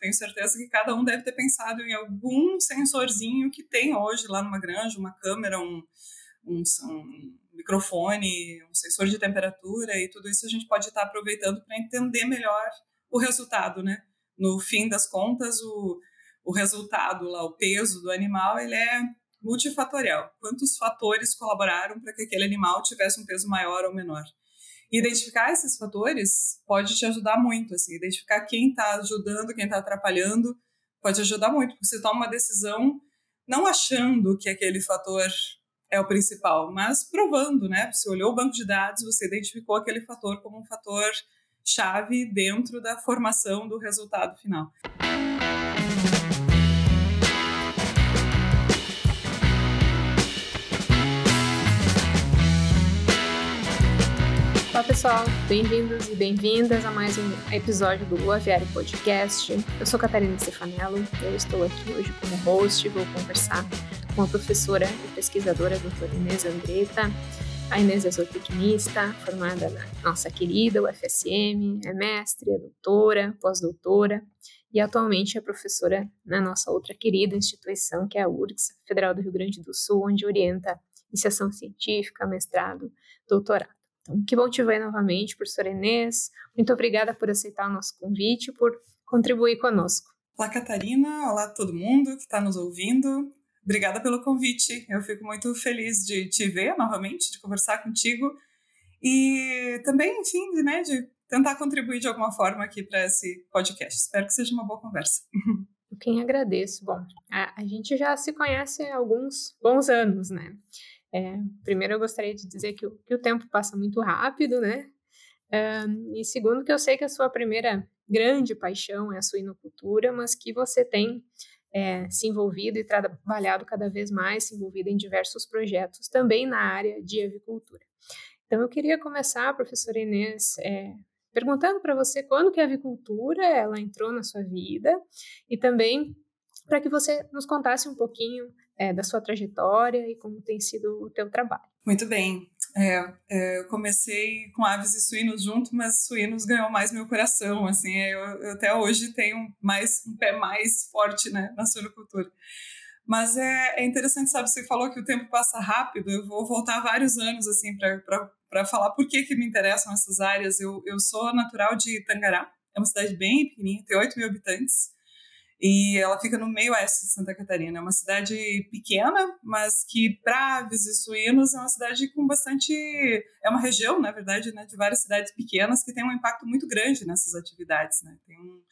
tenho certeza que cada um deve ter pensado em algum sensorzinho que tem hoje lá numa granja, uma câmera, um, um, um microfone, um sensor de temperatura e tudo isso a gente pode estar aproveitando para entender melhor o resultado, né? No fim das contas, o, o resultado lá, o peso do animal, ele é multifatorial. Quantos fatores colaboraram para que aquele animal tivesse um peso maior ou menor? Identificar esses fatores pode te ajudar muito, assim, identificar quem está ajudando, quem está atrapalhando, pode ajudar muito, porque você toma uma decisão não achando que aquele fator é o principal, mas provando, né? Você olhou o banco de dados, você identificou aquele fator como um fator chave dentro da formação do resultado final. Olá pessoal, bem-vindos e bem-vindas a mais um episódio do Aviário Podcast. Eu sou Catarina Stefanello, eu estou aqui hoje como host vou conversar com a professora e pesquisadora doutora Inês Andretta. A Inês é zootecnista, formada na nossa querida UFSM, é mestre, é doutora, pós-doutora e atualmente é professora na nossa outra querida instituição, que é a URGS, Federal do Rio Grande do Sul, onde orienta iniciação científica, mestrado, doutorado. Então, que bom te ver novamente, professora Inês. Muito obrigada por aceitar o nosso convite e por contribuir conosco. Olá, Catarina. Olá, todo mundo que está nos ouvindo. Obrigada pelo convite. Eu fico muito feliz de te ver novamente, de conversar contigo e também, enfim, de, né, de tentar contribuir de alguma forma aqui para esse podcast. Espero que seja uma boa conversa. Eu quem agradeço. Bom, a, a gente já se conhece há alguns bons anos, né? É, primeiro, eu gostaria de dizer que o, que o tempo passa muito rápido, né? E segundo, que eu sei que a sua primeira grande paixão é a suinocultura, mas que você tem é, se envolvido e trabalhado cada vez mais, se envolvido em diversos projetos também na área de avicultura. Então, eu queria começar, professora Inês, é, perguntando para você quando que a avicultura ela entrou na sua vida e também para que você nos contasse um pouquinho é, da sua trajetória e como tem sido o teu trabalho. Muito bem. É, é, eu comecei com aves e suínos junto, mas suínos ganhou mais meu coração, assim, eu, eu até hoje tenho mais um pé mais forte, né, na suinocultura. Mas é, é interessante, sabe, você falou que o tempo passa rápido, eu vou voltar vários anos, assim, para falar por que que me interessam essas áreas. Eu, eu sou natural de Tangará, é uma cidade bem pequenininha, tem 8 mil habitantes, e ela fica no meio oeste de Santa Catarina. É uma cidade pequena, mas que para aves e suínos é uma cidade com bastante. É uma região, na verdade, né, de várias cidades pequenas que tem um impacto muito grande nessas atividades. Né? Tem um,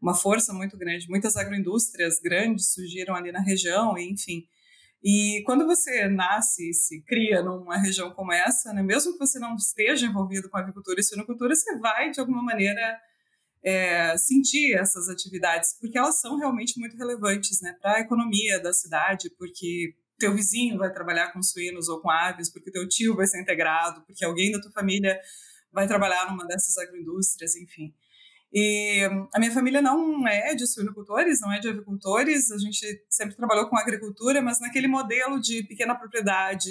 uma força muito grande. Muitas agroindústrias grandes surgiram ali na região, enfim. E quando você nasce e se cria numa região como essa, né, mesmo que você não esteja envolvido com avicultura e suinocultura, você vai, de alguma maneira, é, sentir essas atividades, porque elas são realmente muito relevantes né, para a economia da cidade, porque teu vizinho vai trabalhar com suínos ou com aves, porque teu tio vai ser integrado, porque alguém da tua família vai trabalhar numa dessas agroindústrias, enfim. E a minha família não é de suinocultores, não é de avicultores, a gente sempre trabalhou com agricultura, mas naquele modelo de pequena propriedade,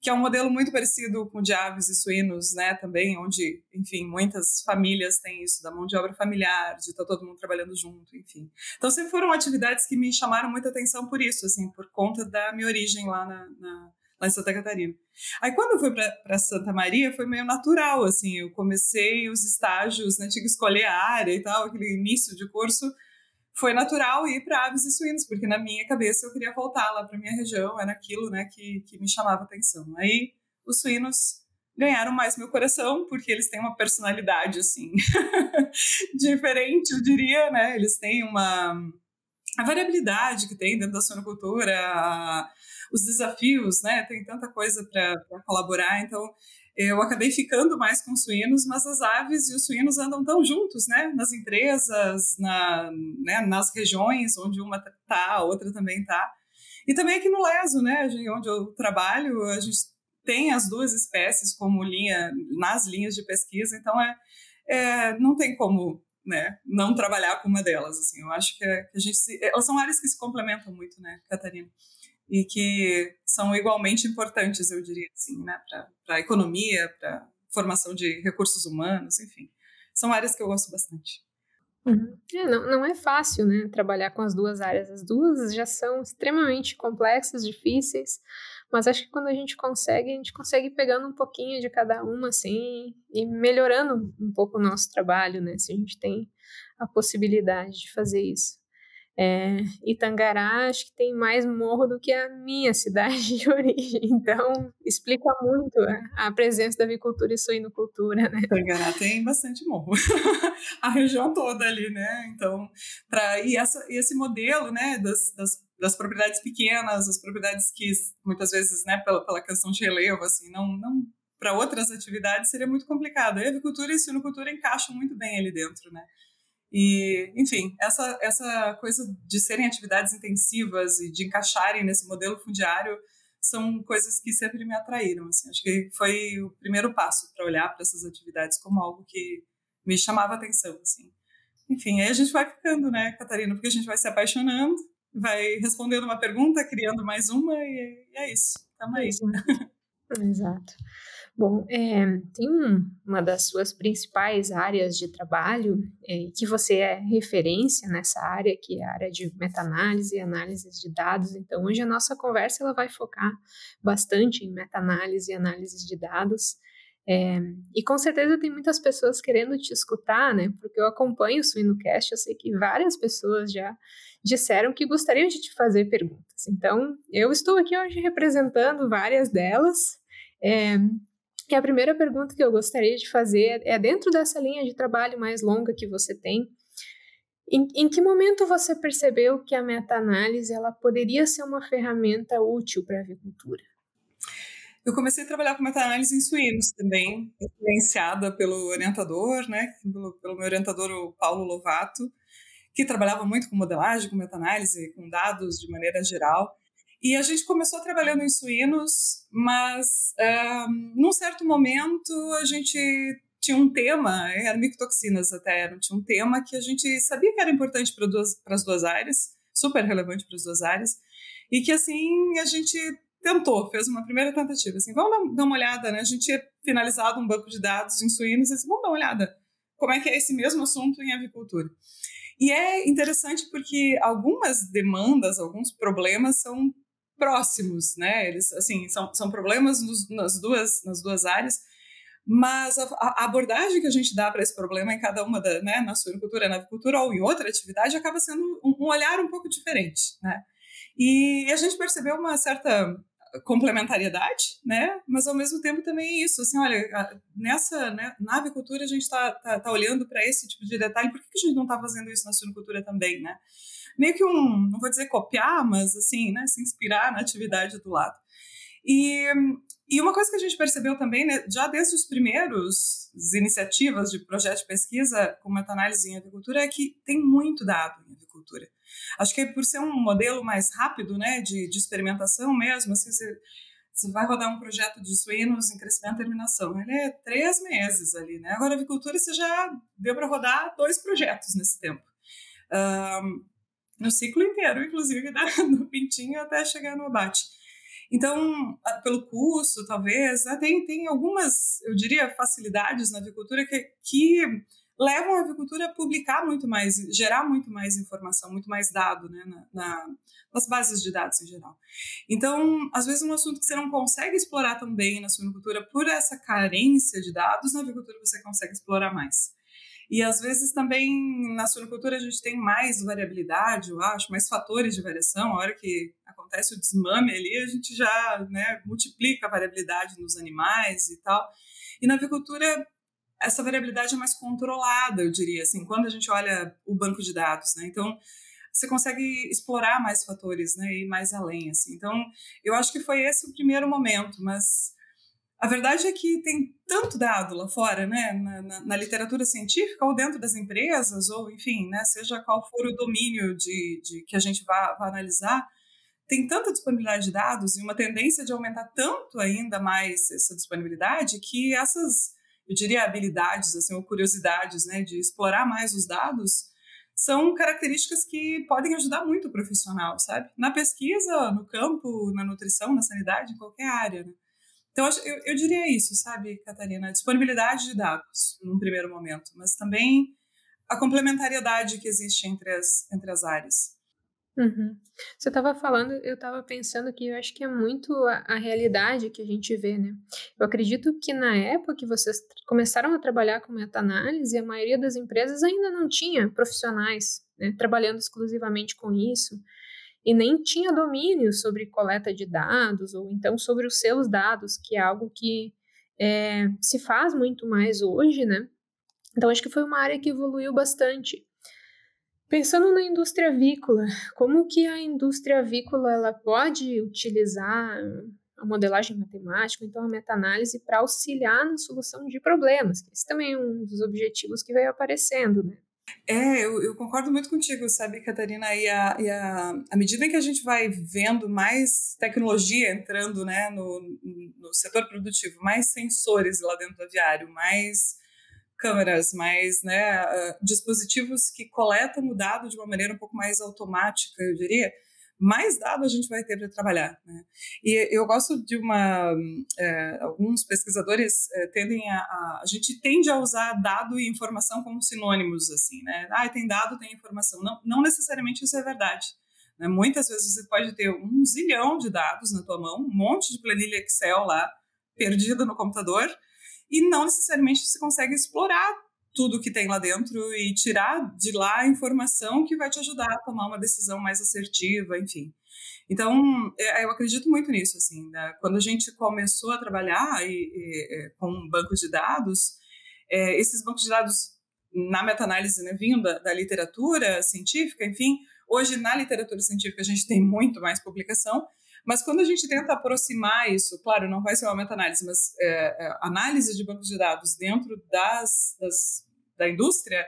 que é um modelo muito parecido com de aves e suínos, né, também, onde, enfim, muitas famílias têm isso, da mão de obra familiar, de estar tá todo mundo trabalhando junto, enfim. Então, sempre foram atividades que me chamaram muita atenção por isso, assim, por conta da minha origem lá na, na lá em Santa Catarina. Aí, quando eu fui para Santa Maria, foi meio natural, assim, eu comecei os estágios, né, tinha que escolher a área e tal, aquele início de curso, foi natural ir para aves e suínos, porque na minha cabeça eu queria voltar lá para minha região, era aquilo né, que, que me chamava atenção. Aí os suínos ganharam mais meu coração, porque eles têm uma personalidade, assim, diferente, eu diria, né? Eles têm uma... A variabilidade que tem dentro da suinocultura, a, os desafios, né? Tem tanta coisa para colaborar, então eu acabei ficando mais com suínos, mas as aves e os suínos andam tão juntos, né? Nas empresas, na, né? nas regiões onde uma tá, a outra também tá. E também aqui no Leso, né? Onde eu trabalho, a gente tem as duas espécies como linha nas linhas de pesquisa, então é, é não tem como né, não trabalhar com uma delas. Assim, eu acho que, é, a gente se, elas são áreas que se complementam muito, né, Catarina? E que são igualmente importantes, eu diria assim, né, para a economia, para formação de recursos humanos, enfim. São áreas que eu gosto bastante. Uhum. É, não, não é fácil, né, trabalhar com as duas áreas. As duas já são extremamente complexas, difíceis, mas acho que quando a gente consegue, a gente consegue pegando um pouquinho de cada uma, assim, e melhorando um pouco o nosso trabalho, né, se a gente tem a possibilidade de fazer isso. É, Itangará acho que tem mais morro do que a minha cidade de origem, então explica muito a, presença da avicultura e suinocultura, né? Itangará tem bastante morro, a região toda ali, né? Então, para e, essa, esse modelo, né, das, das, das, propriedades pequenas, as propriedades que muitas vezes, né, pela, pela questão de relevo, assim, não, não para outras atividades seria muito complicado. A avicultura e a suinocultura encaixam muito bem ali dentro, né? E, enfim, essa, essa coisa de serem atividades intensivas e de encaixarem nesse modelo fundiário são coisas que sempre me atraíram. Assim. Acho que foi o primeiro passo para olhar para essas atividades como algo que me chamava atenção. Assim. Enfim, aí a gente vai ficando, né, Catarina? Porque a gente vai se apaixonando, vai respondendo uma pergunta, criando mais uma, e, é isso. Tamo aí. Exato. Bom, é, tem um, uma das suas principais áreas de trabalho é, que você é referência nessa área, que é a área de meta-análise e análise de dados. Então, hoje a nossa conversa ela vai focar bastante em meta-análise e análise de dados. É, e com certeza tem muitas pessoas querendo te escutar, né? Porque eu acompanho o Suinocast, eu sei que várias pessoas já disseram que gostariam de te fazer perguntas. Então, eu estou aqui hoje representando várias delas. É, que a primeira pergunta que eu gostaria de fazer é dentro dessa linha de trabalho mais longa que você tem, em, em que momento você percebeu que a meta-análise ela poderia ser uma ferramenta útil para a avicultura? Eu comecei a trabalhar com meta-análise em suínos também, influenciada pelo orientador, né, pelo, pelo meu orientador, o Paulo Lovato, que trabalhava muito com modelagem, com meta-análise, com dados de maneira geral. E a gente começou trabalhando em suínos, mas um, num certo momento a gente tinha um tema, era micotoxinas até, era, tinha um tema que a gente sabia que era importante para, duas, as duas áreas, super relevante para as duas áreas, e que assim a gente tentou, fez uma primeira tentativa, assim, vamos dar, uma olhada, né? A gente tinha finalizado um banco de dados em suínos, assim, vamos dar uma olhada como é que é esse mesmo assunto em avicultura. E é interessante porque algumas demandas, alguns problemas são próximos, né? Eles, assim, são, são problemas nos, nas, duas, nas duas áreas, mas a, a abordagem que a gente dá para esse problema em cada uma, da, né, na suinocultura, na avicultura ou em outra atividade, acaba sendo um, um olhar um pouco diferente, né? E a gente percebeu uma certa complementariedade, né? Mas ao mesmo tempo também isso, assim, olha, nessa, né, na avicultura a gente está tá, tá olhando para esse tipo de detalhe, por que, que a gente não está fazendo isso na suinocultura também, né? Meio que um, não vou dizer copiar, mas assim, né, se inspirar na atividade do lado. E, e uma coisa que a gente percebeu também, né, já desde os primeiros iniciativas de projeto de pesquisa com meta-análise em avicultura, é que tem muito dado em avicultura. Acho que por ser um modelo mais rápido, né, de, de experimentação mesmo, assim, você, você vai rodar um projeto de suínos em crescimento e terminação. Ele é três meses ali, né? Agora, a avicultura, você já deu para rodar dois projetos nesse tempo. Um, no ciclo inteiro, inclusive né, do pintinho até chegar no abate. Então, pelo custo, talvez, né, tem, tem algumas, eu diria, facilidades na avicultura que, que levam a avicultura a publicar muito mais, gerar muito mais informação, muito mais dado né, na, na, nas bases de dados em geral. Então, às vezes, um assunto que você não consegue explorar tão bem na suinocultura por essa carência de dados, na avicultura você consegue explorar mais. E às vezes também na suinocultura a gente tem mais variabilidade, eu acho, mais fatores de variação. A hora que acontece o desmame ali, a gente já né, multiplica a variabilidade nos animais e tal. E na avicultura essa variabilidade é mais controlada, eu diria, assim, quando a gente olha o banco de dados, né? Então, você consegue explorar mais fatores, né, e mais além, assim. Então, eu acho que foi esse o primeiro momento, mas a verdade é que tem tanto dado lá fora, né, na, na, na, literatura científica ou dentro das empresas, ou enfim, né, seja qual for o domínio de, de que a gente vá, analisar, tem tanta disponibilidade de dados e uma tendência de aumentar tanto ainda mais essa disponibilidade que essas, eu diria, habilidades, assim, ou curiosidades, né, de explorar mais os dados, são características que podem ajudar muito o profissional, sabe? Na pesquisa, no campo, na nutrição, na sanidade, em qualquer área, né? Então, eu, eu diria isso, sabe, Catarina? Disponibilidade de dados, num primeiro momento, mas também a complementariedade que existe entre as, entre as áreas. Uhum. Você estava falando, eu estava pensando que eu acho que é muito a, a, realidade que a gente vê, né? Eu acredito que na época que vocês começaram a trabalhar com meta-análise, a maioria das empresas ainda não tinha profissionais né, trabalhando exclusivamente com isso e nem tinha domínio sobre coleta de dados ou então sobre os seus dados, que é algo que é, se faz muito mais hoje, né? Então acho que foi uma área que evoluiu bastante. Pensando na indústria avícola, como que a indústria avícola ela pode utilizar a modelagem matemática, então a meta-análise, para auxiliar na solução de problemas? Esse também é um dos objetivos que veio aparecendo, né? É, eu, eu, concordo muito contigo, sabe, Catarina? E, a, e a, à medida que a gente vai vendo mais tecnologia entrando né, no, no setor produtivo, mais sensores lá dentro do aviário, mais câmeras, mais né, uh, dispositivos que coletam o dado de uma maneira um pouco mais automática, eu diria, mais dado a gente vai ter para trabalhar. Né? E eu gosto de uma. É, alguns pesquisadores é, tendem a, a, a. gente tende a usar dado e informação como sinônimos, assim, né? Ah, tem dado, tem informação. Não, não necessariamente isso é verdade. Né? Muitas vezes você pode ter um zilhão de dados na tua mão, um monte de planilha Excel lá, perdida no computador, e não necessariamente você consegue explorar tudo que tem lá dentro e tirar de lá a informação que vai te ajudar a tomar uma decisão mais assertiva, enfim. Então, é, eu acredito muito nisso, assim, né? quando a gente começou a trabalhar e, e, é, com bancos de dados, é, esses bancos de dados, na meta-análise, né, vinham da, da literatura científica, enfim, hoje na literatura científica a gente tem muito mais publicação, mas quando a gente tenta aproximar isso, claro, não vai ser uma meta-análise, mas é, é, análise de bancos de dados dentro das, das, da indústria,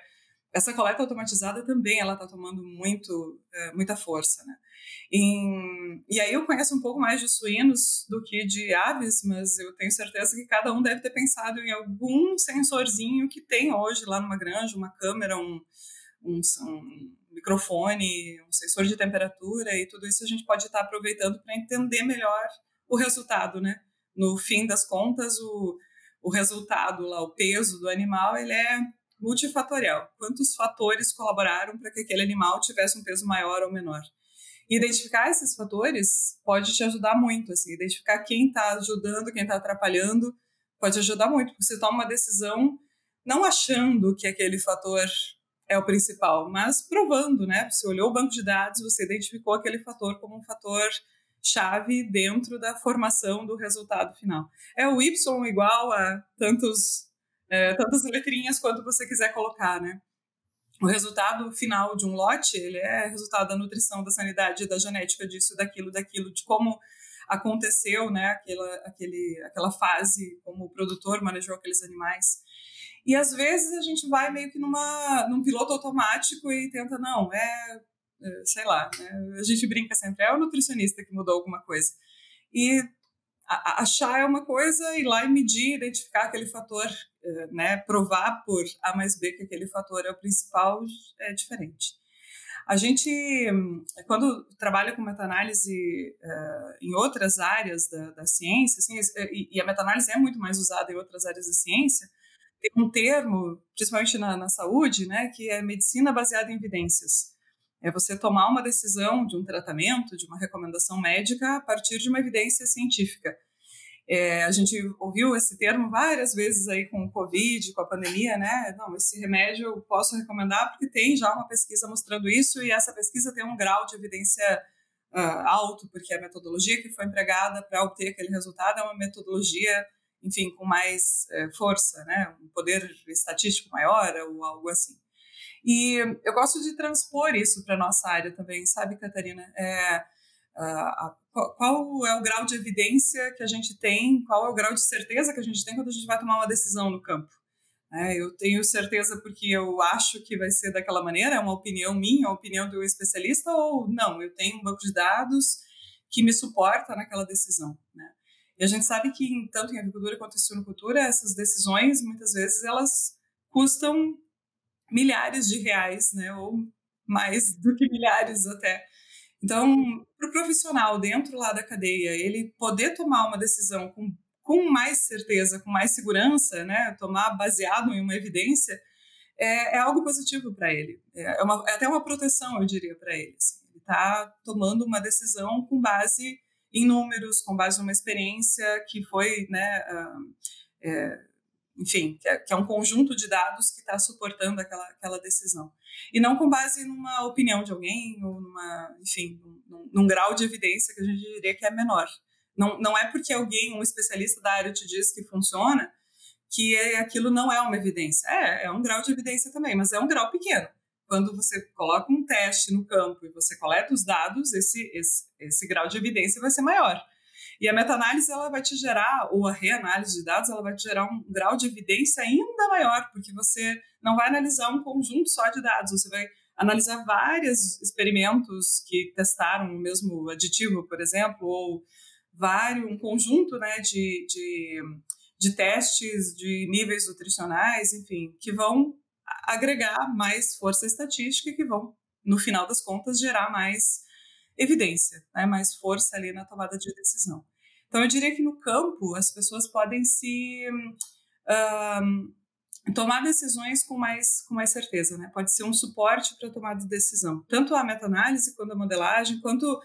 essa coleta automatizada também ela está tomando muito, é, muita força, né? E, e aí eu conheço um pouco mais de suínos do que de aves, mas eu tenho certeza que cada um deve ter pensado em algum sensorzinho que tem hoje lá numa granja, uma câmera, um, um, um microfone, um sensor de temperatura e tudo isso a gente pode estar aproveitando para entender melhor o resultado, né? No fim das contas, o, o resultado lá, o peso do animal, ele é multifatorial. Quantos fatores colaboraram para que aquele animal tivesse um peso maior ou menor? identificar esses fatores pode te ajudar muito, assim, identificar quem está ajudando, quem está atrapalhando, pode ajudar muito, porque você toma uma decisão não achando que aquele fator é o principal, mas provando, né? Você olhou o banco de dados, você identificou aquele fator como um fator chave dentro da formação do resultado final. É o Y igual a tantos, é, tantas letrinhas quanto você quiser colocar, né? O resultado final de um lote, ele é resultado da nutrição, da sanidade, da genética disso, daquilo, daquilo, de como aconteceu, né, aquela, aquele, aquela fase, como o produtor manejou aqueles animais. E às vezes a gente vai meio que numa, num piloto automático e tenta, não, é, é sei lá, né? a gente brinca sempre, é o nutricionista que mudou alguma coisa. E a, achar é uma coisa, ir lá e medir, identificar aquele fator, é, né, provar por A mais B que aquele fator é o principal, é diferente. A gente, quando trabalha com meta-análise uh, em outras áreas da, da ciência, assim, e, e a meta-análise é muito mais usada em outras áreas da ciência, tem um termo, principalmente na, na saúde, né, que é medicina baseada em evidências. É você tomar uma decisão de um tratamento, de uma recomendação médica a partir de uma evidência científica. É, a gente ouviu esse termo várias vezes aí com o Covid, com a pandemia, né? Não, esse remédio eu posso recomendar porque tem já uma pesquisa mostrando isso e essa pesquisa tem um grau de evidência uh, alto, porque a metodologia que foi empregada para obter aquele resultado é uma metodologia enfim, com mais é, força, né? um poder estatístico maior ou algo assim. E eu gosto de transpor isso para nossa área também, sabe, Catarina? É, a, a, qual é o grau de evidência que a gente tem, qual é o grau de certeza que a gente tem quando a gente vai tomar uma decisão no campo? É, eu tenho certeza porque eu acho que vai ser daquela maneira, é uma opinião minha, uma opinião do especialista, ou não, eu tenho um banco de dados que me suporta naquela decisão. Né? E a gente sabe que, tanto em agricultura quanto em suinocultura, essas decisões, muitas vezes, elas custam milhares de reais, né? Ou mais do que milhares até. Então, para o profissional dentro lá da cadeia, ele poder tomar uma decisão com, com mais certeza, com mais segurança, né? Tomar baseado em uma evidência, é, é algo positivo para ele. É, é, uma, é até uma proteção, eu diria, para ele. Assim. Ele está tomando uma decisão com base em números, com base numa experiência que foi, né, é, enfim, que é, que é, um conjunto de dados que está suportando aquela, aquela decisão. E não com base numa opinião de alguém ou numa, enfim, num, num grau de evidência que a gente diria que é menor. Não, não é porque alguém, um especialista da área, te diz que funciona, que é, aquilo não é uma evidência. É, é um grau de evidência também, mas é um grau pequeno. Quando você coloca um teste no campo e você coleta os dados, esse, esse, esse grau de evidência vai ser maior. E a meta-análise ela vai te gerar, ou a reanálise de dados, ela vai te gerar um grau de evidência ainda maior, porque você não vai analisar um conjunto só de dados, você vai analisar vários experimentos que testaram o mesmo aditivo, por exemplo, ou vários, um conjunto né, de, de, de testes de níveis nutricionais, enfim, que vão agregar mais força estatística que vão, no final das contas, gerar mais evidência, né, mais força ali na tomada de decisão. Então, eu diria que no campo as pessoas podem se um, tomar decisões com mais, com mais certeza, né? Pode ser um suporte para a tomada de decisão, tanto a meta-análise quanto a modelagem, quanto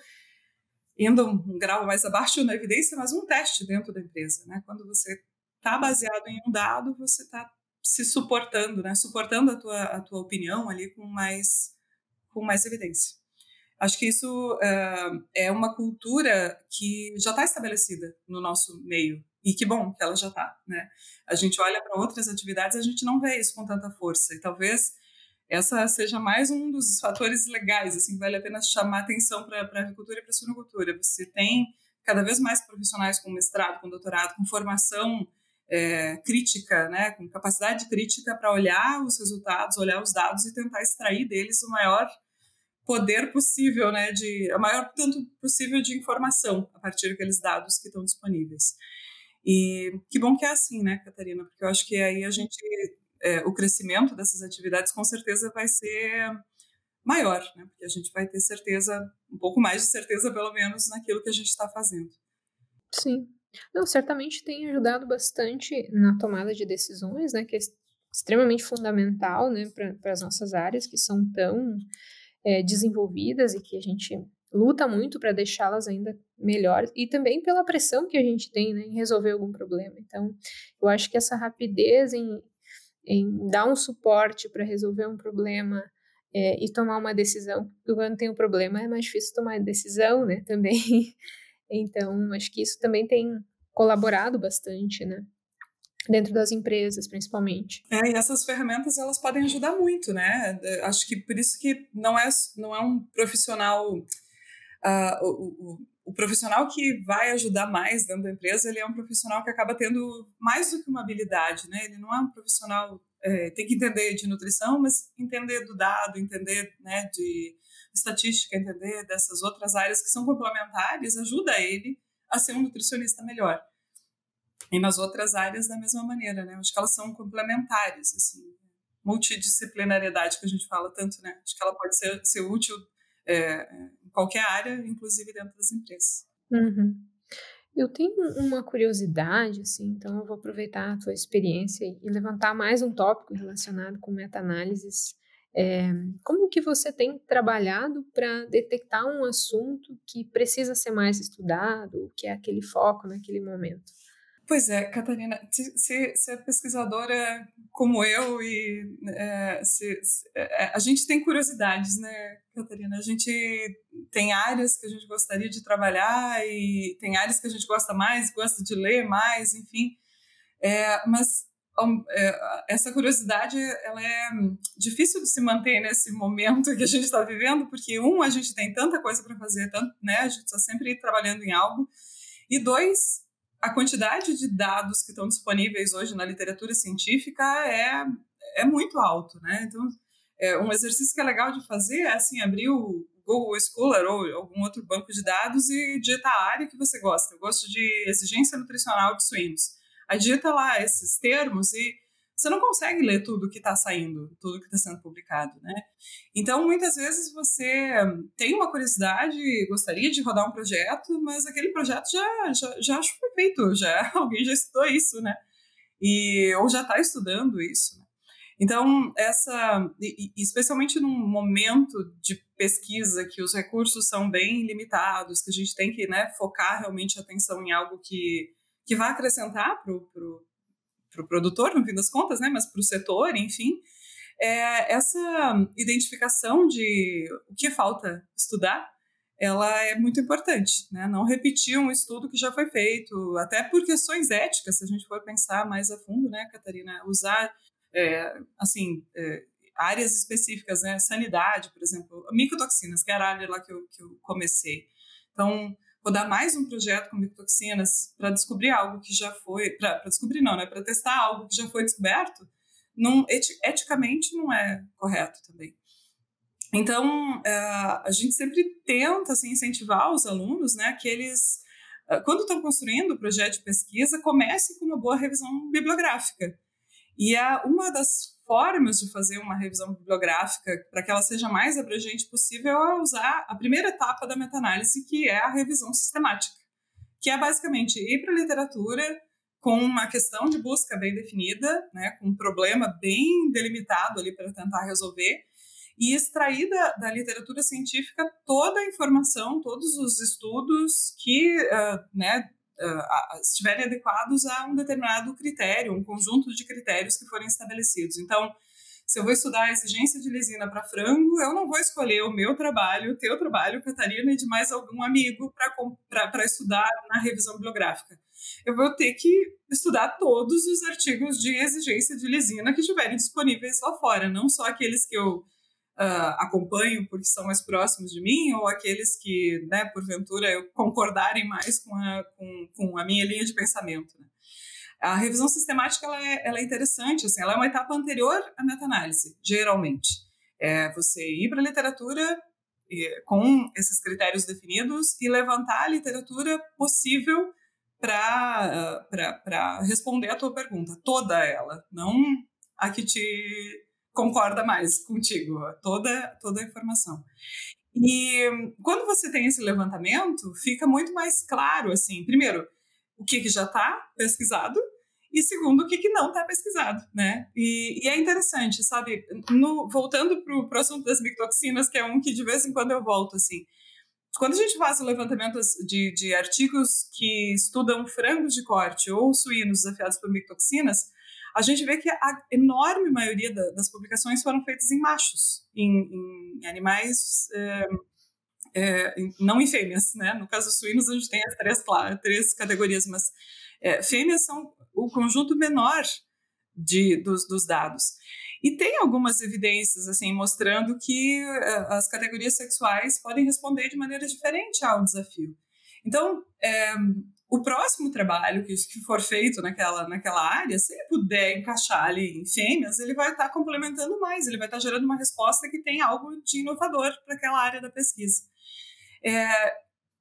indo um grau mais abaixo na evidência, mas um teste dentro da empresa, né? Quando você está baseado em um dado, você está se suportando, né? Suportando a tua, a tua opinião ali com mais, com mais evidência. Acho que isso uh, é uma cultura que já está estabelecida no nosso meio. E que bom que ela já está, né? A gente olha para outras atividades, a gente não vê isso com tanta força. E talvez essa seja mais um dos fatores legais, assim, vale a pena chamar atenção para a agricultura e para a suinocultura. Você tem cada vez mais profissionais com mestrado, com doutorado, com formação é, crítica, né, com capacidade crítica para olhar os resultados, olhar os dados e tentar extrair deles o maior poder possível, né, de a maior tanto possível de informação a partir daqueles dados que estão disponíveis. E que bom que é assim, né, Catarina? Porque eu acho que aí a gente é, o crescimento dessas atividades com certeza vai ser maior, né? Porque a gente vai ter certeza, um pouco mais de certeza, pelo menos, naquilo que a gente está fazendo. Sim. Não, certamente tem ajudado bastante na tomada de decisões, né? Que é extremamente fundamental, né, para as nossas áreas que são tão é, desenvolvidas e que a gente luta muito para deixá-las ainda melhores e também pela pressão que a gente tem né, em resolver algum problema. Então, eu acho que essa rapidez em em dar um suporte para resolver um problema é, e tomar uma decisão. Quando tem um problema é mais difícil tomar decisão, né? Também. Então, acho que isso também tem colaborado bastante, né? Dentro das empresas, principalmente. É, e essas ferramentas elas podem ajudar muito, né? Acho que por isso que não é, não é um profissional. Uh, o, o, o profissional que vai ajudar mais dentro da empresa, ele é um profissional que acaba tendo mais do que uma habilidade, né? Ele não é um profissional é, tem que entender de nutrição, mas entender do dado, entender né, de estatística, entender dessas outras áreas que são complementares, ajuda ele a ser um nutricionista melhor. E nas outras áreas da mesma maneira, né? Acho que elas são complementares, assim, multidisciplinariedade que a gente fala tanto, né? Acho que ela pode ser, ser útil é, em qualquer área, inclusive dentro das empresas. Uhum. Eu tenho uma curiosidade, assim, então eu vou aproveitar a tua experiência e levantar mais um tópico relacionado com meta-análises. É, como que você tem trabalhado para detectar um assunto que precisa ser mais estudado, que é aquele foco naquele momento? Pois é, Catarina, se, se é pesquisadora como eu e é, se, se, é, a gente tem curiosidades, né, Catarina? A gente tem áreas que a gente gostaria de trabalhar e tem áreas que a gente gosta mais, gosta de ler mais, enfim. É, mas é, essa curiosidade ela é difícil de se manter nesse momento que a gente está vivendo, porque um, a gente tem tanta coisa para fazer, tanto, né? A gente está sempre trabalhando em algo. E dois, a quantidade de dados que estão disponíveis hoje na literatura científica é, é muito alto, né? Então, é, um exercício que é legal de fazer é assim, abrir o Google Scholar ou algum outro banco de dados e digitar a área que você gosta. Eu gosto de exigência nutricional de suínos. Digita lá esses termos e você não consegue ler tudo que está saindo, tudo que está sendo publicado, né? Então, muitas vezes você tem uma curiosidade, gostaria de rodar um projeto, mas aquele projeto já, já, já foi feito, já alguém já estudou isso, né? E, ou já está estudando isso, né? Então, essa, especialmente num momento de pesquisa que os recursos são bem limitados, que a gente tem que né, focar realmente a atenção em algo que, que vai acrescentar para o pro, pro produtor, no fim das contas, né, mas para o setor, enfim, é, essa identificação de o que falta estudar ela é muito importante, né? Não repetir um estudo que já foi feito, até por questões éticas, se a gente for pensar mais a fundo, né, Catarina, usar é, assim é, áreas específicas, né, sanidade, por exemplo, micotoxinas, que era a área lá que eu, que eu comecei. Então, vou dar mais um projeto com micotoxinas para descobrir algo que já foi, para descobrir não, né, para testar algo que já foi descoberto, não, eticamente não é correto também. Então, é, a gente sempre tenta assim, incentivar os alunos né, que eles, é, quando estão construindo o projeto de pesquisa, comecem com uma boa revisão bibliográfica. E é uma das formas de fazer uma revisão bibliográfica para que ela seja mais abrangente possível é usar a primeira etapa da meta-análise, que é a revisão sistemática, que é basicamente ir para a literatura com uma questão de busca bem definida, né, com um problema bem delimitado ali para tentar resolver, e extrair da, da, literatura científica toda a informação, todos os estudos que uh, né, uh, estiverem adequados a um determinado critério, um conjunto de critérios que forem estabelecidos. Então, se eu vou estudar a exigência de lisina para frango, eu não vou escolher o meu trabalho, o teu trabalho, Catarina, e de mais algum amigo para estudar na revisão bibliográfica. Eu vou ter que estudar todos os artigos de exigência de lisina que estiverem disponíveis lá fora, não só aqueles que eu uh, acompanho porque são mais próximos de mim, ou aqueles que, né, porventura, eu concordarem mais com a, com, com a minha linha de pensamento. Né? A revisão sistemática ela é, ela é interessante, assim, ela é uma etapa anterior à meta-análise, geralmente. É você ir para a literatura com esses critérios definidos e levantar a literatura possível para responder a tua pergunta, toda ela, não a que te concorda mais contigo, toda, toda a informação. E quando você tem esse levantamento, fica muito mais claro, assim, primeiro, o que, que já está pesquisado, e segundo, o que, que não está pesquisado, né? E, e, é interessante, sabe? No, voltando para o assunto das micotoxinas, que é um que de vez em quando eu volto, assim. Quando a gente faz o levantamento de, de artigos que estudam frangos de corte ou suínos desafiados por micotoxinas, a gente vê que a enorme maioria da, das publicações foram feitas em machos, em, em animais, é, é, não em fêmeas, né? No caso dos suínos, a gente tem as três, claro, três categorias, mas é, fêmeas são o conjunto menor de, dos, dos dados. E tem algumas evidências assim mostrando que as categorias sexuais podem responder de maneira diferente ao desafio. Então, é, o próximo trabalho que, for feito naquela, naquela área, se ele puder encaixar ali em fêmeas, ele vai estar tá complementando mais, ele vai estar tá gerando uma resposta que tem algo de inovador para aquela área da pesquisa. É,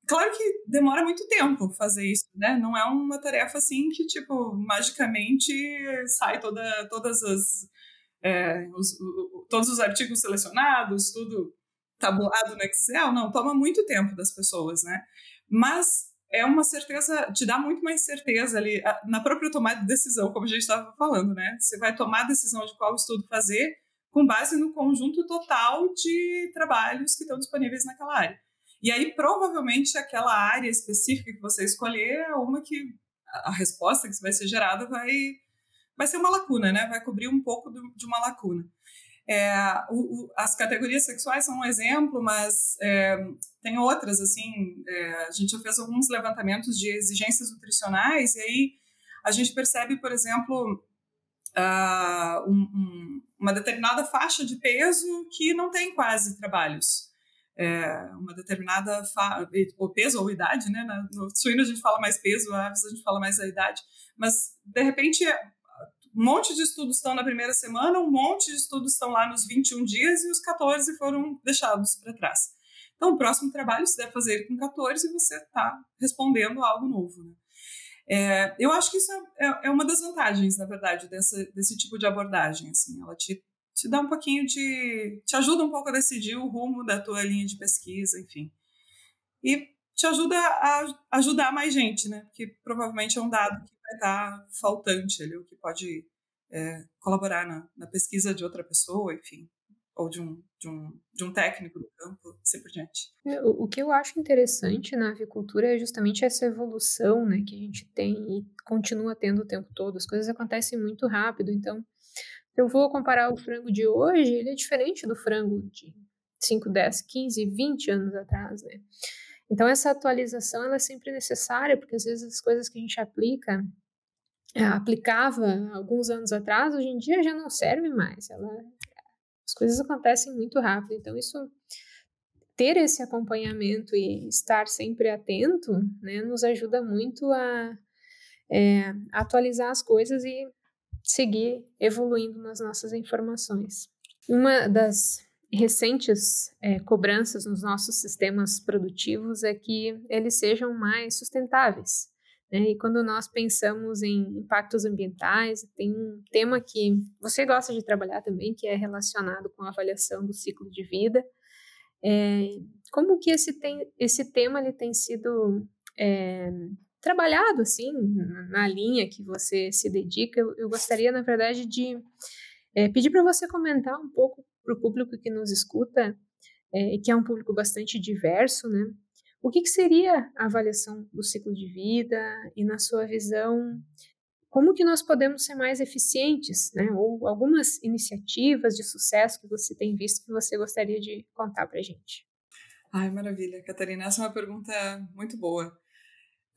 claro que demora muito tempo fazer isso, né? Não é uma tarefa assim que, tipo, magicamente sai toda, todas as, é, os, o, todos os artigos selecionados, tudo tabulado no Excel. Não, toma muito tempo das pessoas, né? Mas é uma certeza, te dá muito mais certeza ali na própria tomada de decisão, como a gente estava falando, né? Você vai tomar a decisão de qual estudo fazer com base no conjunto total de trabalhos que estão disponíveis naquela área. E aí, provavelmente, aquela área específica que você escolher é uma que a resposta que vai ser gerada vai, vai ser uma lacuna, né? Vai cobrir um pouco de uma lacuna. É, o, o, as categorias sexuais são um exemplo, mas é, tem outras, assim, é, a gente já fez alguns levantamentos de exigências nutricionais e aí a gente percebe, por exemplo, uh, um, um, uma determinada faixa de peso que não tem quase trabalhos. É, uma determinada o peso ou idade, né? No suíno a gente fala mais peso, aves a gente fala mais a idade, mas de repente um monte de estudos estão na primeira semana, um monte de estudos estão lá nos 21 dias e os 14 foram deixados para trás. Então, o próximo trabalho você deve fazer com 14 e você está respondendo algo novo. Né? É, eu acho que isso é, é, é, uma das vantagens, na verdade, dessa, desse tipo de abordagem. Assim, ela te, te dá um pouquinho de. te ajuda um pouco a decidir o rumo da tua linha de pesquisa, enfim. E te ajuda a ajudar mais gente, né? Porque provavelmente é um dado que vai estar faltante ali, o que pode é, colaborar na, na, pesquisa de outra pessoa, enfim, ou de um, de um, de um técnico do campo, assim por diante. É, o, o que eu acho interessante na avicultura é justamente essa evolução né, que a gente tem e continua tendo o tempo todo. As coisas acontecem muito rápido, então, eu vou comparar o frango de hoje, ele é diferente do frango de 5, 10, 15, 20 anos atrás, né? Então, essa atualização ela é sempre necessária, porque às vezes as coisas que a gente aplica é, aplicava alguns anos atrás, hoje em dia já não serve mais. Ela, as coisas acontecem muito rápido. Então, isso ter esse acompanhamento e estar sempre atento, né, nos ajuda muito a é, atualizar as coisas e seguir evoluindo nas nossas informações. Uma das recentes é, cobranças nos nossos sistemas produtivos é que eles sejam mais sustentáveis. Né? E quando nós pensamos em impactos ambientais, tem um tema que você gosta de trabalhar também, que é relacionado com a avaliação do ciclo de vida. É, como que esse, tem, esse tema ele tem sido é, trabalhado assim na linha que você se dedica? Eu, eu gostaria, na verdade, de é, pedir para você comentar um pouco para o público que nos escuta, é, que é um público bastante diverso, né? O que, que seria a avaliação do ciclo de vida e, na sua visão, como que nós podemos ser mais eficientes, né? Ou algumas iniciativas de sucesso que você tem visto que você gostaria de contar para a gente. Ai, maravilha, Catarina. Essa é uma pergunta muito boa.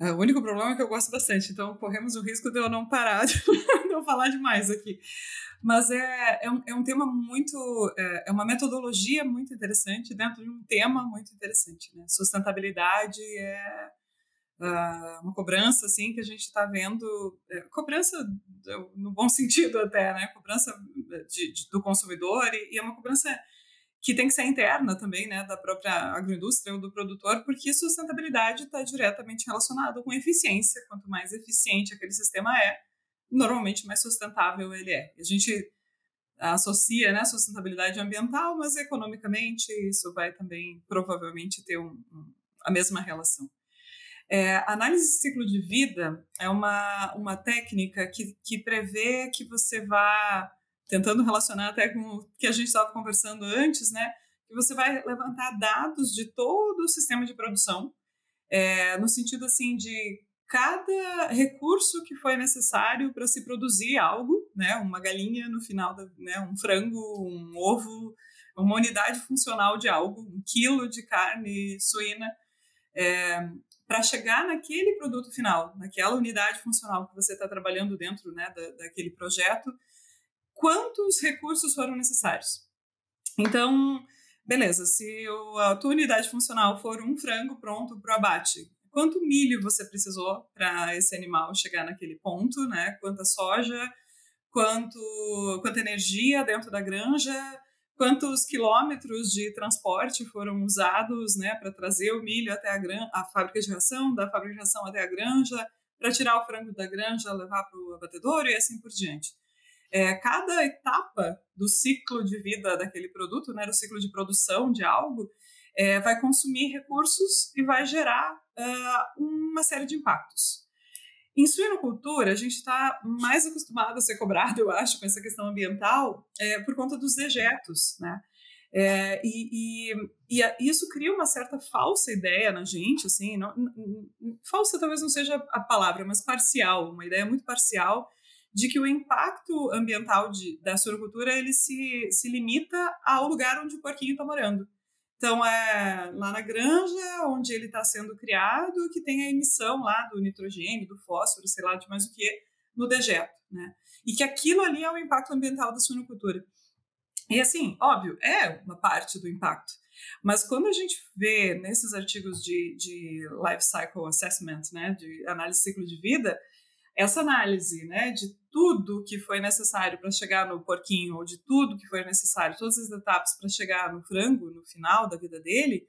É, o único problema é que eu gosto bastante, então corremos o risco de eu não parar não falar demais aqui. Mas é, é, um, é um tema muito. É, é, uma metodologia muito interessante dentro de um tema muito interessante. Né? Sustentabilidade é uh, uma cobrança assim que a gente está vendo. É, cobrança no bom sentido até, né? Cobrança de, de, do consumidor e, e é uma cobrança que tem que ser interna também, né, da própria agroindústria ou do produtor, porque sustentabilidade está diretamente relacionado com eficiência. Quanto mais eficiente aquele sistema é, normalmente mais sustentável ele é. A gente associa, né, sustentabilidade ambiental, mas economicamente isso vai também provavelmente ter um, um, a mesma relação. É, análise de ciclo de vida é uma, uma técnica que, que prevê que você vá tentando relacionar até com o que a gente estava conversando antes, né? Que você vai levantar dados de todo o sistema de produção, é, no sentido assim de cada recurso que foi necessário para se produzir algo, né? Uma galinha no final, da, né? Um frango, um ovo, uma unidade funcional de algo, um quilo de carne suína, é, para chegar naquele produto final, naquela unidade funcional que você está trabalhando dentro, né? Da, daquele projeto quantos recursos foram necessários. Então, beleza, se a tua unidade funcional for um frango pronto para o abate, quanto milho você precisou para esse animal chegar naquele ponto, né? Quanta soja, quanto, quanta energia dentro da granja, quantos quilômetros de transporte foram usados, né, para trazer o milho até a, gran a fábrica de ração, da fábrica de ração até a granja, para tirar o frango da granja, levar para o abatedouro e assim por diante é, cada etapa do ciclo de vida daquele produto, né, do ciclo de produção de algo, é, vai consumir recursos e vai gerar uh, uma série de impactos. Em suinocultura, a gente está mais acostumado a ser cobrado, eu acho, com essa questão ambiental, é, por conta dos dejetos, né? É, e, e, e, isso cria uma certa falsa ideia na gente, assim, não, falsa talvez não seja a palavra, mas parcial, uma ideia muito parcial de que o impacto ambiental de, da suinocultura ele se, se limita ao lugar onde o porquinho está morando. Então, é lá na granja, onde ele está sendo criado, que tem a emissão lá do nitrogênio, do fósforo, sei lá de mais o que, no dejeto, né? E que aquilo ali é o impacto ambiental da suinocultura. E assim, óbvio, é uma parte do impacto. Mas quando a gente vê nesses artigos de, de life cycle assessment, né, de análise de ciclo de vida, essa análise né, de tudo que foi necessário para chegar no porquinho, ou de tudo que foi necessário, todas as etapas para chegar no frango no final da vida dele,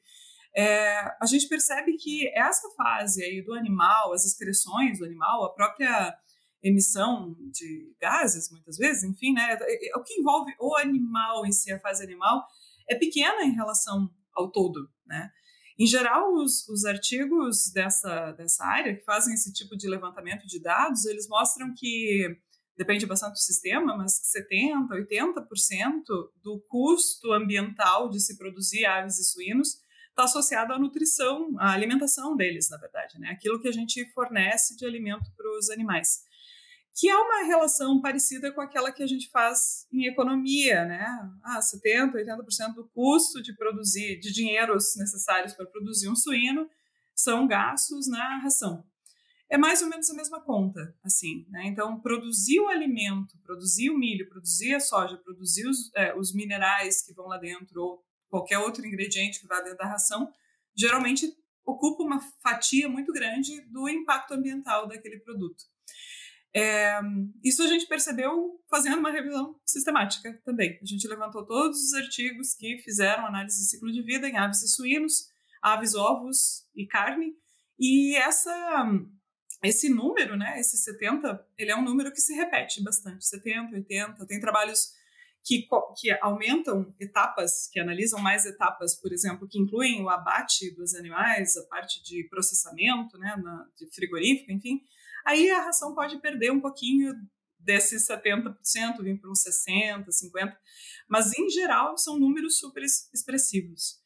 é, a gente percebe que essa fase aí do animal, as excreções do animal, a própria emissão de gases, muitas vezes, enfim, né, é, é, o que envolve o animal em si, a fase animal, é pequena em relação ao todo, né? Em geral, os, os artigos dessa, dessa área que fazem esse tipo de levantamento de dados, eles mostram que depende bastante do sistema, mas 70%, 80% do custo ambiental de se produzir aves e suínos está associado à nutrição, à alimentação deles, na verdade, né? Aquilo que a gente fornece de alimento para os animais. Que é uma relação parecida com aquela que a gente faz em economia, né? Ah, 70%, 80% do custo de produzir, de dinheiros necessários para produzir um suíno, são gastos na ração. É mais ou menos a mesma conta, assim, né? Então, produzir o alimento, produzir o milho, produzir a soja, produzir os, é, os minerais que vão lá dentro, ou qualquer outro ingrediente que vá dentro da ração, geralmente ocupa uma fatia muito grande do impacto ambiental daquele produto. É, isso a gente percebeu fazendo uma revisão sistemática também. A gente levantou todos os artigos que fizeram análise de ciclo de vida em aves e suínos, aves, ovos e carne, e essa esse número, né, esse 70, ele é um número que se repete bastante, 70, 80, tem trabalhos que, que aumentam etapas, que analisam mais etapas, por exemplo, que incluem o abate dos animais, a parte de processamento, né, na, de frigorífico, enfim, aí a ração pode perder um pouquinho desses 70%, vir para uns 60%, 50%, mas em geral são números super expressivos.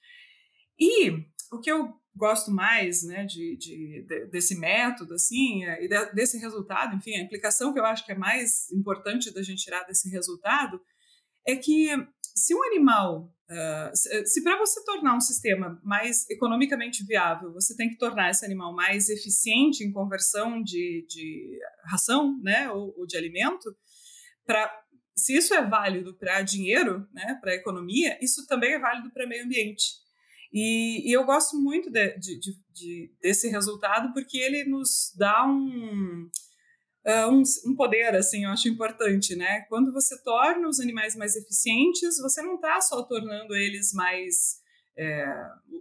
E o que eu gosto mais né, de, de, de, desse método, assim, é, e de, desse resultado, enfim, a implicação que eu acho que é mais importante da gente tirar desse resultado é que se um animal, uh, se, se para você tornar um sistema mais economicamente viável, você tem que tornar esse animal mais eficiente em conversão de, de ração, né, ou, ou de alimento, para se isso é válido para dinheiro, né, para economia, isso também é válido para meio ambiente. E, e eu gosto muito de, de, de, desse resultado porque ele nos dá um, uh, um, um, poder, assim, eu acho importante, né? Quando você torna os animais mais eficientes, você não está só tornando eles mais é,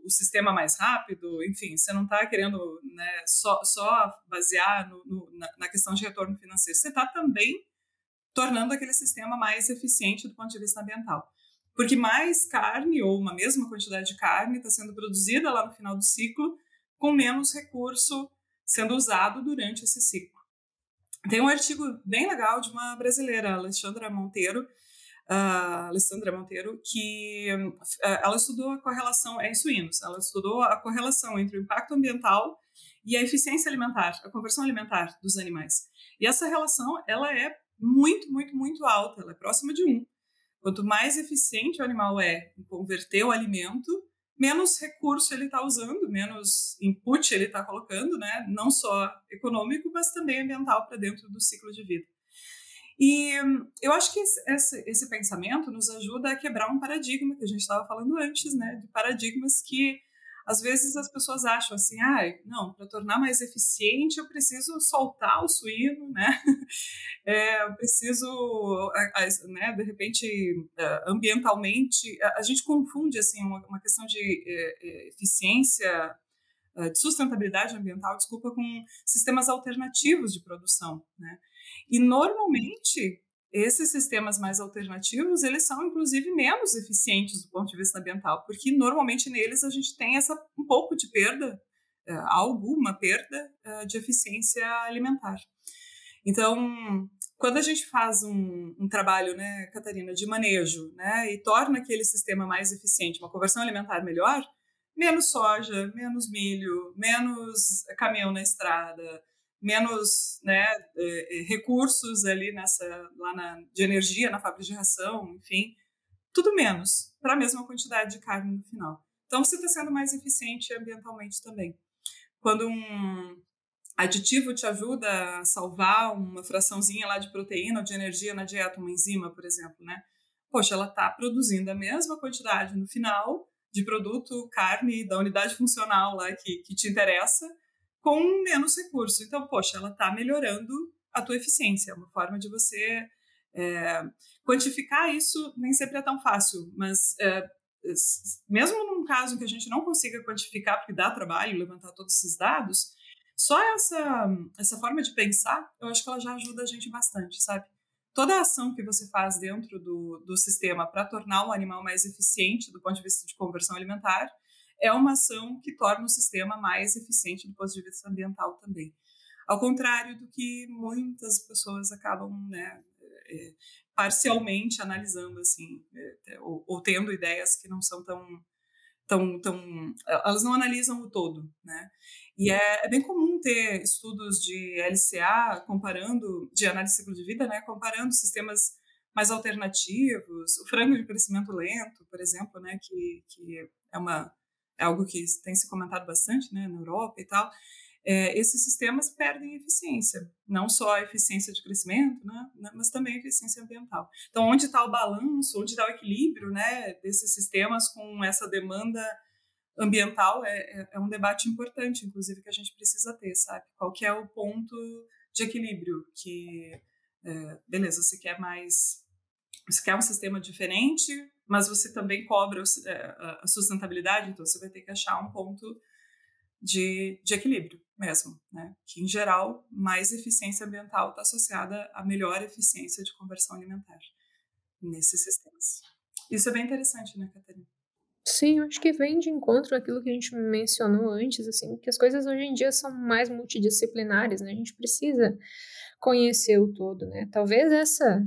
o sistema mais rápido, enfim, você não está querendo né, só, só basear no, no, na, na, questão de retorno financeiro, você está também tornando aquele sistema mais eficiente do ponto de vista ambiental porque mais carne ou uma mesma quantidade de carne está sendo produzida lá no final do ciclo com menos recurso sendo usado durante esse ciclo. Tem um artigo bem legal de uma brasileira, Alexandra Monteiro, uh, Alessandra Monteiro, que uh, ela estudou a correlação é em suínos, ela estudou a correlação entre o impacto ambiental e a eficiência alimentar, a conversão alimentar dos animais. E essa relação ela é muito, muito, muito alta, ela é próxima de um. Quanto mais eficiente o animal é em converter o alimento, menos recurso ele está usando, menos input ele está colocando, né? não só econômico, mas também ambiental para dentro do ciclo de vida. E eu acho que esse, esse, pensamento nos ajuda a quebrar um paradigma que a gente estava falando antes, né? de paradigmas que às vezes as pessoas acham assim, ah, não, para tornar mais eficiente eu preciso soltar o suíno, né? É, eu preciso, né, de repente, é, ambientalmente, a gente confunde assim uma, questão de é, é, eficiência, de sustentabilidade ambiental, desculpa, com sistemas alternativos de produção, né? E normalmente esses sistemas mais alternativos, eles são inclusive menos eficientes do ponto de vista ambiental, porque normalmente neles a gente tem essa um pouco de perda, uh, alguma perda uh, de eficiência alimentar. Então, quando a gente faz um, um, trabalho, né, Catarina, de manejo, né, e torna aquele sistema mais eficiente, uma conversão alimentar melhor, menos soja, menos milho, menos caminhão na estrada, menos né, é, é, recursos ali nessa lá na, de energia na fábrica de ração, enfim, tudo menos para a mesma quantidade de carne no final. Então você está sendo mais eficiente ambientalmente também. Quando um aditivo te ajuda a salvar uma fraçãozinha lá de proteína ou de energia na dieta, uma enzima, por exemplo, né? Poxa, ela está produzindo a mesma quantidade no final de produto, carne da unidade funcional lá que, que te interessa, com menos recurso. Então, poxa, ela está melhorando a tua eficiência. É uma forma de você é, quantificar isso nem sempre é tão fácil, mas é, mesmo num caso que a gente não consiga quantificar, porque dá trabalho levantar todos esses dados, só essa, essa forma de pensar, eu acho que ela já ajuda a gente bastante, sabe? Toda ação que você faz dentro do, do sistema para tornar o animal mais eficiente do ponto de vista de conversão alimentar, é uma ação que torna o sistema mais eficiente do ponto de vista ambiental também. ao contrário do que muitas pessoas acabam, né, é, parcialmente analisando, assim, é, ou, ou, tendo ideias que não são tão, tão, tão, elas não analisam o todo, né? E é, é bem comum ter estudos de LCA comparando, de análise de ciclo de vida, né, comparando sistemas mais alternativos, o frango de crescimento lento, por exemplo, né, que, que é uma é algo que tem se comentado bastante, né, na Europa e tal é, esses sistemas perdem eficiência, não só a eficiência de crescimento, né, né mas também a eficiência ambiental. Então, onde está o balanço, onde está o equilíbrio né, desses sistemas com essa demanda ambiental é, é, é, um debate importante, inclusive, que a gente precisa ter, sabe? Qual que é o ponto de equilíbrio que, é, beleza, você quer mais, você quer um sistema diferente, mas você também cobra é, a sustentabilidade, então você vai ter que achar um ponto de, de equilíbrio mesmo, né? Que em geral mais eficiência ambiental está associada a melhor eficiência de conversão alimentar nesses sistemas. Isso é bem interessante, né, Catarina? Sim, eu acho que vem de encontro aquilo que a gente mencionou antes, assim, que as coisas hoje em dia são mais multidisciplinares, né? A gente precisa conhecer o todo, né? Talvez essa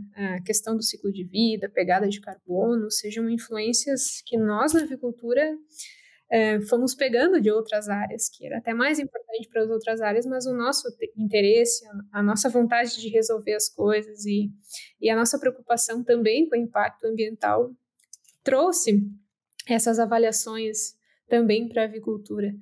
questão do ciclo de vida, pegada de carbono, sejam influências que nós na avicultura é, fomos pegando de outras áreas, que era até mais importante para as outras áreas, mas o nosso interesse, a nossa vontade de resolver as coisas e, e a nossa preocupação também com o impacto ambiental trouxe essas avaliações também para a avicultura.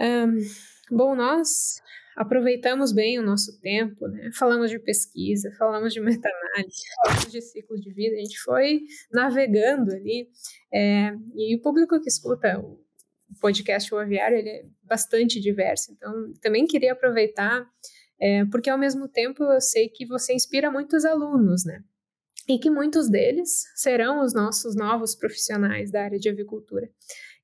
Um, bom, nós aproveitamos bem o nosso tempo, né? Falamos de pesquisa, falamos de meta-análise, falamos de ciclo de vida, a gente foi navegando ali, é, e o público que escuta o podcast O Aviário, ele é bastante diverso, então também queria aproveitar, é, porque ao mesmo tempo eu sei que você inspira muitos alunos, né? E que muitos deles serão os nossos novos profissionais da área de avicultura.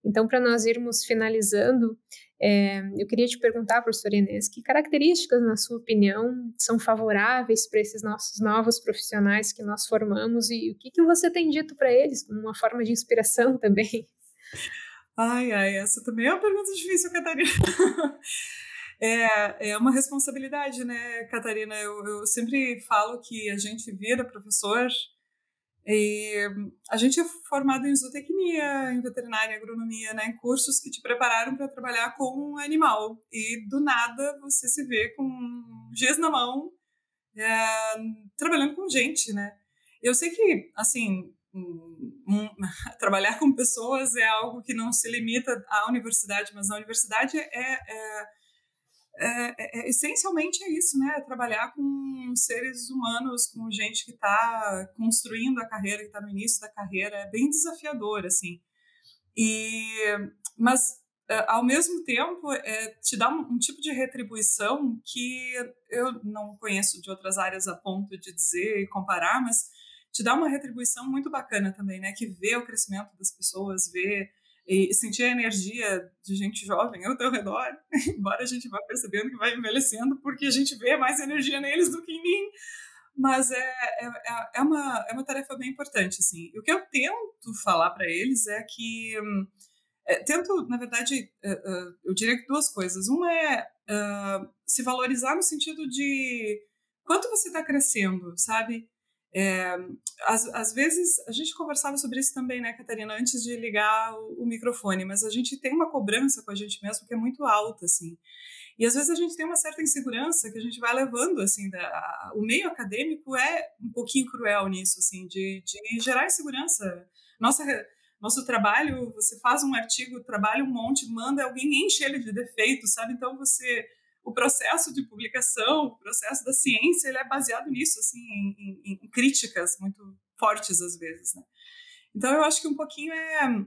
Então, para nós irmos finalizando, é, eu queria te perguntar, professor Inês, que características, na sua opinião, são favoráveis para esses nossos novos profissionais que nós formamos e o que, que você tem dito para eles como uma forma de inspiração também? Ai, ai, essa também é uma pergunta difícil, Catarina. É, é uma responsabilidade, né, Catarina? Eu, eu sempre falo que a gente vira professor e a gente é formado em zootecnia, em veterinária, em agronomia, né, cursos que te prepararam para trabalhar com um animal. E do nada você se vê com giz na mão, é, trabalhando com gente, né? Eu sei que, assim, um, trabalhar com pessoas é algo que não se limita à universidade, mas a universidade é, é é, é, é, essencialmente é isso, né? Trabalhar com seres humanos, com gente que está construindo a carreira, que está no início da carreira, é bem desafiador, assim. E, mas, é, ao mesmo tempo, é, te dá um, um, tipo de retribuição que eu não conheço de outras áreas a ponto de dizer e comparar, mas te dá uma retribuição muito bacana também, né? Que vê o crescimento das pessoas, vê e sentir a energia de gente jovem ao teu redor, embora a gente vá percebendo que vai envelhecendo, porque a gente vê mais energia neles do que em mim. Mas é, é, é, é uma, é uma tarefa bem importante, assim. E o que eu tento falar para eles é que... É, tento, na verdade, uh, uh, eu diria que duas coisas. Uma é uh, se valorizar no sentido de quanto você está crescendo, sabe? É, às, às, vezes, a gente conversava sobre isso também, né, Catarina, antes de ligar o, o, microfone, mas a gente tem uma cobrança com a gente mesmo que é muito alta, assim. E às vezes a gente tem uma certa insegurança que a gente vai levando, assim, da, a, o meio acadêmico é um pouquinho cruel nisso, assim, de, de gerar insegurança. Nossa, nosso trabalho, você faz um artigo, trabalha um monte, manda alguém enche ele de defeitos, sabe? Então você o processo de publicação, o processo da ciência, ele é baseado nisso, assim, em, em, em críticas muito fortes às vezes, né? Então eu acho que um pouquinho é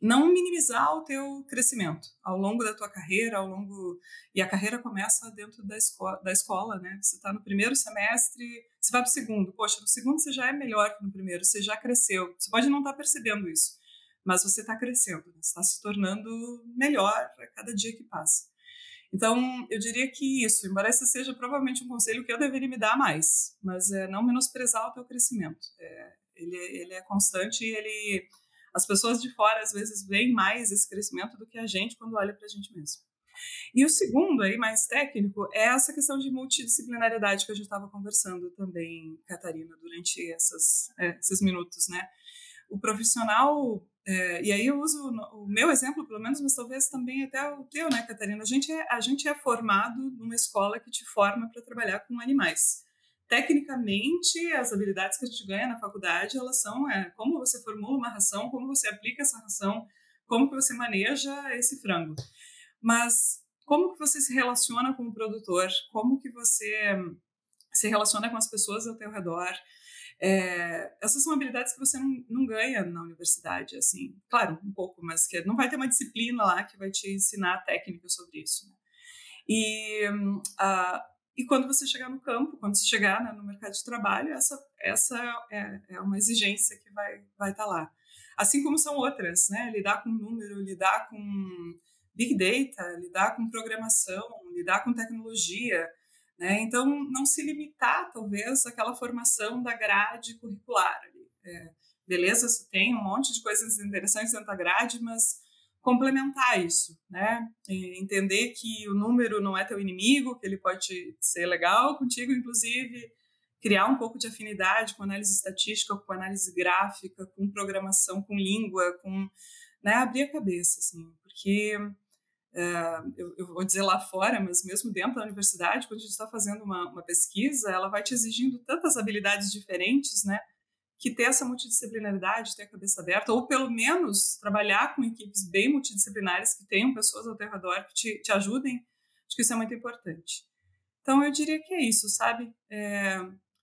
não minimizar o teu crescimento ao longo da tua carreira, ao longo e a carreira começa dentro da escola, da escola, né? Você está no primeiro semestre, você vai para o segundo, poxa, no segundo você já é melhor que no primeiro, você já cresceu. Você pode não estar tá percebendo isso, mas você está crescendo, né? está se tornando melhor a cada dia que passa. Então, eu diria que isso, embora esse seja provavelmente um conselho que eu deveria me dar mais, mas é não menosprezar o teu crescimento. É, ele, ele é constante e ele, as pessoas de fora às vezes veem mais esse crescimento do que a gente quando olha para a gente mesmo. E o segundo, aí, mais técnico, é essa questão de multidisciplinaridade que a gente estava conversando também, Catarina, durante essas, é, esses minutos, né? O profissional, é, e aí eu uso o meu exemplo, pelo menos, mas talvez também até o teu, né, Catarina? A gente é, a gente é formado numa escola que te forma para trabalhar com animais. Tecnicamente, as habilidades que a gente ganha na faculdade, elas são é, como você formula uma ração, como você aplica essa ração, como que você maneja esse frango. Mas como que você se relaciona com o produtor? Como que você se relaciona com as pessoas ao teu redor? É, essas são habilidades que você não, não, ganha na universidade, assim. Claro, um pouco, mas que não vai ter uma disciplina lá que vai te ensinar técnica sobre isso. Né? E, uh, e quando você chegar no campo, quando você chegar né, no mercado de trabalho, essa, essa é, é uma exigência que vai estar vai tá lá. Assim como são outras, né? Lidar com número, lidar com big data, lidar com programação, lidar com tecnologia, né? Então, não se limitar, talvez, àquela formação da grade curricular. É, beleza, você tem um monte de coisas interessantes dentro da grade, mas complementar isso, né? Entender que o número não é teu inimigo, que ele pode ser legal contigo, inclusive, criar um pouco de afinidade com análise estatística, com análise gráfica, com programação, com língua, com né, abrir a cabeça, assim, porque é, eu, eu, vou dizer lá fora, mas mesmo dentro da universidade, quando a gente está fazendo uma, uma, pesquisa, ela vai te exigindo tantas habilidades diferentes, né? Que ter essa multidisciplinaridade, ter a cabeça aberta, ou pelo menos trabalhar com equipes bem multidisciplinares, que tenham pessoas ao teu redor que te, te ajudem, acho que isso é muito importante. Então, eu diria que é isso, sabe? É,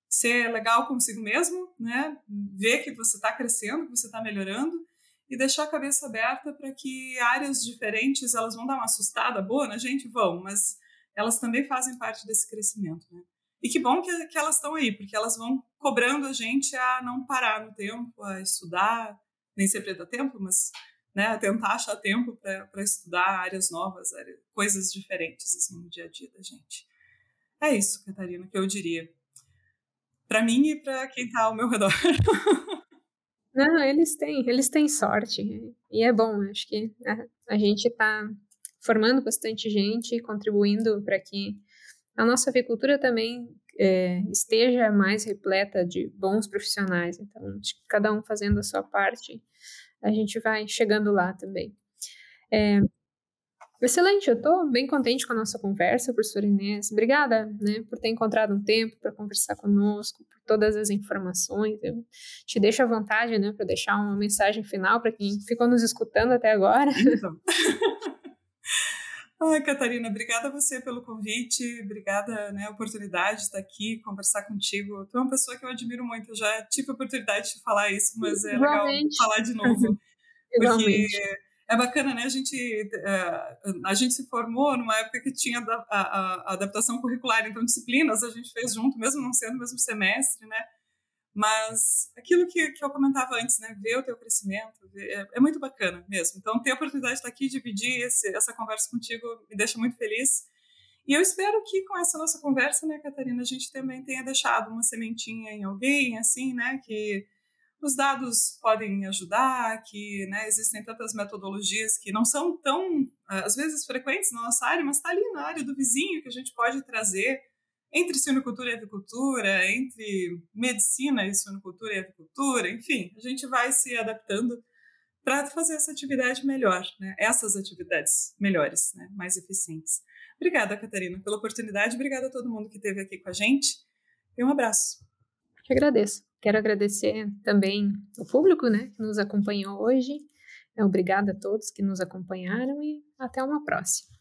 ser legal consigo mesmo, né? Ver que você está crescendo, que você está melhorando, e deixar a cabeça aberta para que áreas diferentes elas vão dar uma assustada boa na gente, vão, mas elas também fazem parte desse crescimento, né? E que bom que, que elas estão aí, porque elas vão cobrando a gente a não parar no tempo, a estudar, nem sempre dá tempo, mas né, a tentar achar tempo para estudar áreas novas, áreas, coisas diferentes assim no dia a dia da gente. É isso, Catarina, que eu diria. Para mim e para quem está ao meu redor. Não, eles têm, eles têm sorte. E é bom, acho que a, a gente está formando bastante gente, contribuindo para que a nossa avicultura também é, esteja mais repleta de bons profissionais. Então, cada um fazendo a sua parte, a gente vai chegando lá também. É, Excelente, eu estou bem contente com a nossa conversa, professora Inês. Obrigada né, por ter encontrado um tempo para conversar conosco, por todas as informações. Eu te deixo à vontade né, para deixar uma mensagem final para quem ficou nos escutando até agora. Então. Ai, Catarina, obrigada a você pelo convite, obrigada né, a oportunidade de estar aqui, conversar contigo. Tu é uma pessoa que eu admiro muito, eu já tive a oportunidade de falar isso, mas é Igualmente. legal falar de novo. porque é bacana, né? A gente, é, a gente se formou numa época que tinha a, a, a, adaptação curricular, então disciplinas a gente fez junto, mesmo não sendo o mesmo semestre, né? Mas aquilo que, que eu comentava antes, né? Ver o teu crescimento, ver, é, é, muito bacana mesmo. Então, ter a oportunidade de estar aqui, dividir esse, essa conversa contigo, me deixa muito feliz. E eu espero que com essa nossa conversa, né, Catarina, a gente também tenha deixado uma sementinha em alguém, assim, né? Que os dados podem ajudar, que né, existem tantas metodologias que não são tão, às vezes, frequentes na nossa área, mas está ali na área do vizinho que a gente pode trazer entre suinocultura e avicultura, entre medicina e suinocultura e avicultura, enfim, a gente vai se adaptando para fazer essa atividade melhor, né? essas atividades melhores, né? mais eficientes. Obrigada, Catarina, pela oportunidade, obrigada a todo mundo que esteve aqui com a gente e um abraço. Que agradeço. Quero agradecer também o público né, que nos acompanhou hoje. Obrigada a todos que nos acompanharam e até uma próxima.